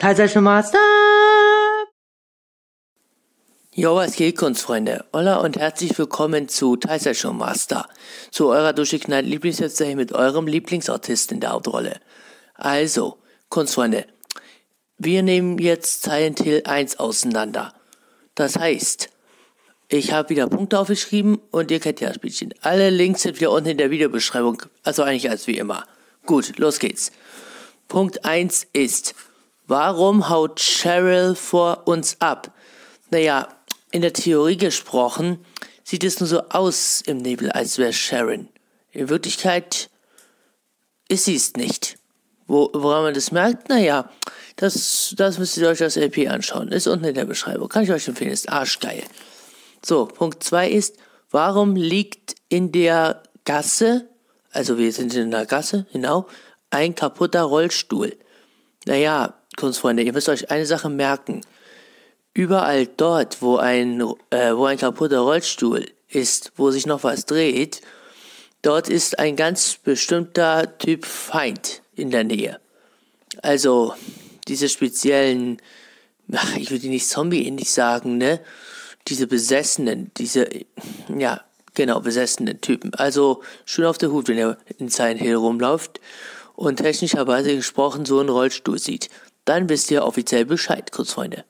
Teilzeichen Master! Jo, was geht, Kunstfreunde? Hola und herzlich willkommen zu Teilzeichen Master, zu eurer durchgeknallten Lieblingsserie mit eurem Lieblingsartist in der Hauptrolle. Also, Kunstfreunde, wir nehmen jetzt Silent Hill 1 auseinander. Das heißt, ich habe wieder Punkte aufgeschrieben und ihr kennt ja das Spielchen. Alle Links sind wieder unten in der Videobeschreibung, also eigentlich als wie immer. Gut, los geht's. Punkt 1 ist, warum haut Cheryl vor uns ab? Naja, in der Theorie gesprochen sieht es nur so aus im Nebel, als wäre Sharon. In Wirklichkeit ist sie es nicht. Wo, woran man das merkt? Naja, das, das müsst ihr euch das LP anschauen. Ist unten in der Beschreibung. Kann ich euch empfehlen, ist arschgeil. So, Punkt 2 ist, warum liegt in der Gasse, also wir sind in der Gasse, genau, ein kaputter Rollstuhl? Naja, Kunstfreunde, ihr müsst euch eine Sache merken. Überall dort, wo ein, äh, wo ein kaputter Rollstuhl ist, wo sich noch was dreht, dort ist ein ganz bestimmter Typ Feind in der Nähe. Also, diese speziellen, ach, ich würde nicht Zombie-ähnlich sagen, ne? diese besessenen, diese, ja, genau, besessenen Typen. Also schön auf der Hut, wenn er in Silent Hill rumläuft und technischerweise gesprochen so einen Rollstuhl sieht. Dann wisst ihr offiziell Bescheid, Kurzfreunde.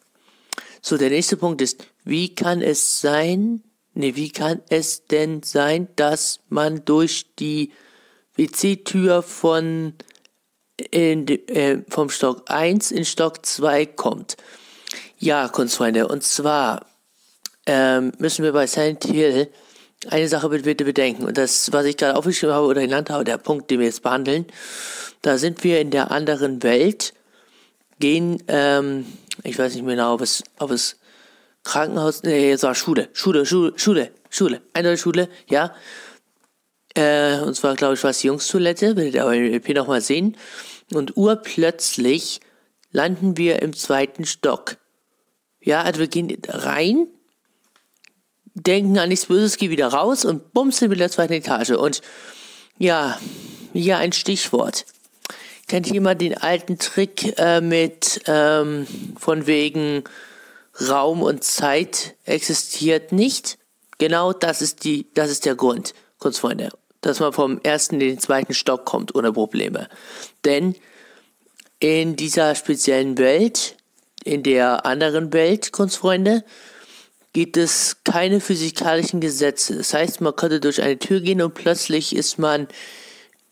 So, der nächste Punkt ist, wie kann es sein, ne, wie kann es denn sein, dass man durch die WC-Tür von in, äh, vom Stock 1 in Stock 2 kommt? Ja, Kunstfreunde, und zwar ähm, müssen wir bei Silent Hill eine Sache bitte bedenken. Und das, was ich gerade aufgeschrieben habe oder genannt habe, der Punkt, den wir jetzt behandeln, da sind wir in der anderen Welt, gehen, ähm, ich weiß nicht mehr genau, ob es, ob es Krankenhaus, nee, es war Schule, Schule, Schule, Schule, Schule, eine Schule, ja. Äh, und zwar, glaube ich, war es Jungstoilette, werdet ihr aber im EP nochmal sehen. Und urplötzlich landen wir im zweiten Stock. Ja, also wir gehen rein, denken an nichts Böses, gehen wieder raus und bums sind wir in der zweiten Etage. Und ja, hier ein Stichwort. Kennt jemand den alten Trick äh, mit ähm, von wegen Raum und Zeit existiert nicht? Genau das ist die, das ist der Grund, Kunstfreunde, dass man vom ersten in den zweiten Stock kommt ohne Probleme. Denn in dieser speziellen Welt, in der anderen Welt, Kunstfreunde, gibt es keine physikalischen Gesetze. Das heißt, man könnte durch eine Tür gehen und plötzlich ist man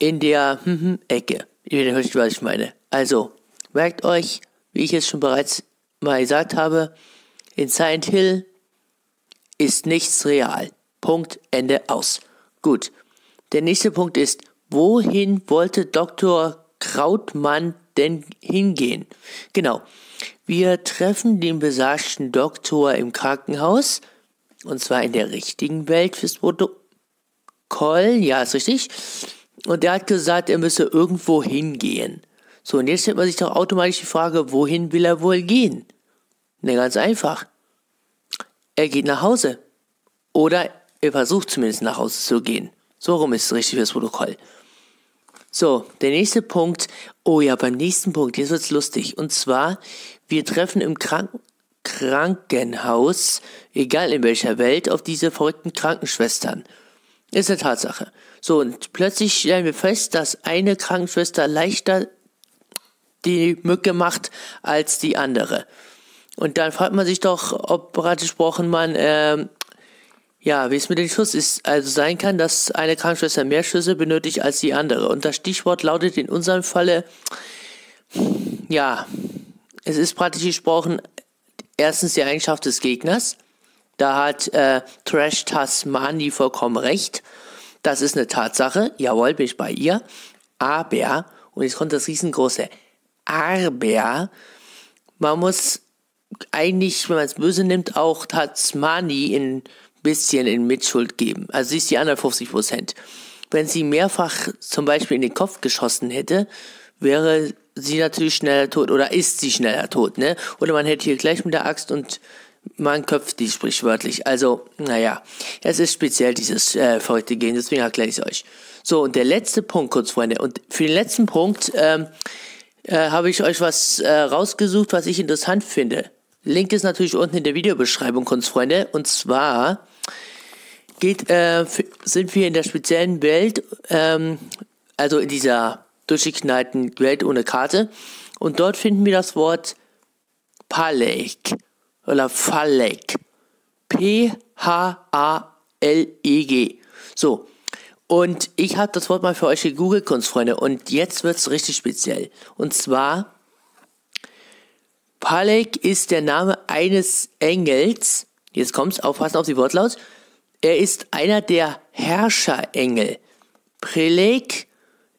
in der hm, hm, Ecke. Ihr wisst, was ich meine. Also, merkt euch, wie ich es schon bereits mal gesagt habe, in Silent Hill ist nichts real. Punkt, Ende, aus. Gut. Der nächste Punkt ist, wohin wollte Dr. Krautmann denn hingehen? Genau. Wir treffen den besagten Doktor im Krankenhaus, und zwar in der richtigen Welt fürs Protokoll, ja, ist richtig. Und der hat gesagt, er müsse irgendwo hingehen. So, und jetzt stellt man sich doch automatisch die Frage, wohin will er wohl gehen? Ne, ganz einfach. Er geht nach Hause. Oder er versucht zumindest nach Hause zu gehen. So rum ist es richtig fürs Protokoll. So, der nächste Punkt. Oh ja, beim nächsten Punkt, jetzt wird's lustig. Und zwar, wir treffen im Krank Krankenhaus, egal in welcher Welt, auf diese verrückten Krankenschwestern. Ist eine Tatsache. So, und plötzlich stellen wir fest, dass eine Krankenschwester leichter die Mücke macht als die andere. Und dann fragt man sich doch, ob bereits gesprochen man äh, ja, wie es mit dem Schuss ist, also sein kann, dass eine Krankenschwester mehr Schüsse benötigt als die andere. Und das Stichwort lautet in unserem Falle, ja, es ist praktisch gesprochen, erstens die Eigenschaft des Gegners. Da hat äh, Trash Tasmani vollkommen recht. Das ist eine Tatsache. Jawohl, bin ich bei ihr. Aber, und jetzt kommt das riesengroße Aber, man muss eigentlich, wenn man es böse nimmt, auch Tasmani in bisschen in Mitschuld geben. Also sie ist die anderen 50 Prozent. Wenn sie mehrfach zum Beispiel in den Kopf geschossen hätte, wäre sie natürlich schneller tot oder ist sie schneller tot, ne? Oder man hätte hier gleich mit der Axt und man köpft die sprichwörtlich. Also, naja, es ist speziell dieses äh, verrückte Gehen, deswegen erkläre ich es euch. So, und der letzte Punkt, kurz Freunde. Und für den letzten Punkt, ähm, äh, habe ich euch was äh, rausgesucht, was ich interessant finde. Link ist natürlich unten in der Videobeschreibung, Kunstfreunde. Und zwar geht, äh, sind wir in der speziellen Welt, ähm, also in dieser durchgeknallten Welt ohne Karte. Und dort finden wir das Wort Palek oder Falek. P-H-A-L-E-G. So. Und ich habe das Wort mal für euch gegoogelt, Kunstfreunde. Und jetzt wird es richtig speziell. Und zwar, Palek ist der Name eines Engels. Jetzt kommt's, aufpassen auf die Wortlaut. Er ist einer der Herrscherengel. Prelek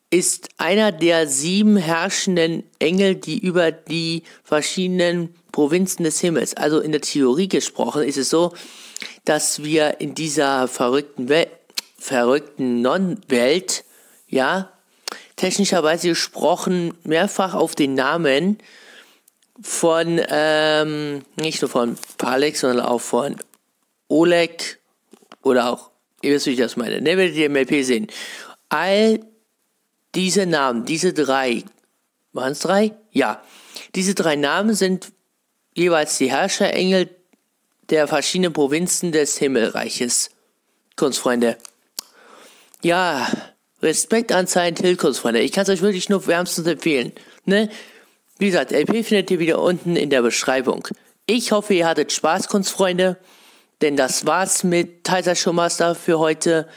ist einer der sieben herrschenden Engel, die über die verschiedenen Provinzen des Himmels, also in der Theorie gesprochen, ist es so, dass wir in dieser verrückten Welt, verrückten Non-Welt, ja, technischerweise gesprochen, mehrfach auf den Namen von, ähm, nicht nur von Palex, sondern auch von Oleg oder auch, ihr wisst, wie ich das meine, ne, werdet ihr im LP sehen. All diese Namen, diese drei, waren es drei? Ja. Diese drei Namen sind jeweils die Herrscherengel der verschiedenen Provinzen des Himmelreiches. Kunstfreunde. Ja, Respekt an Silent Hill, Kunstfreunde. Ich kann es euch wirklich nur wärmstens empfehlen. Ne? Wie gesagt, LP findet ihr wieder unten in der Beschreibung. Ich hoffe, ihr hattet Spaß, Kunstfreunde. Denn das war's mit Kaiser Showmaster für heute.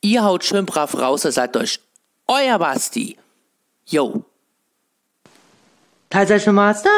Ihr haut schön brav raus, er sagt euch euer Basti. Yo. Kaiser Showmaster.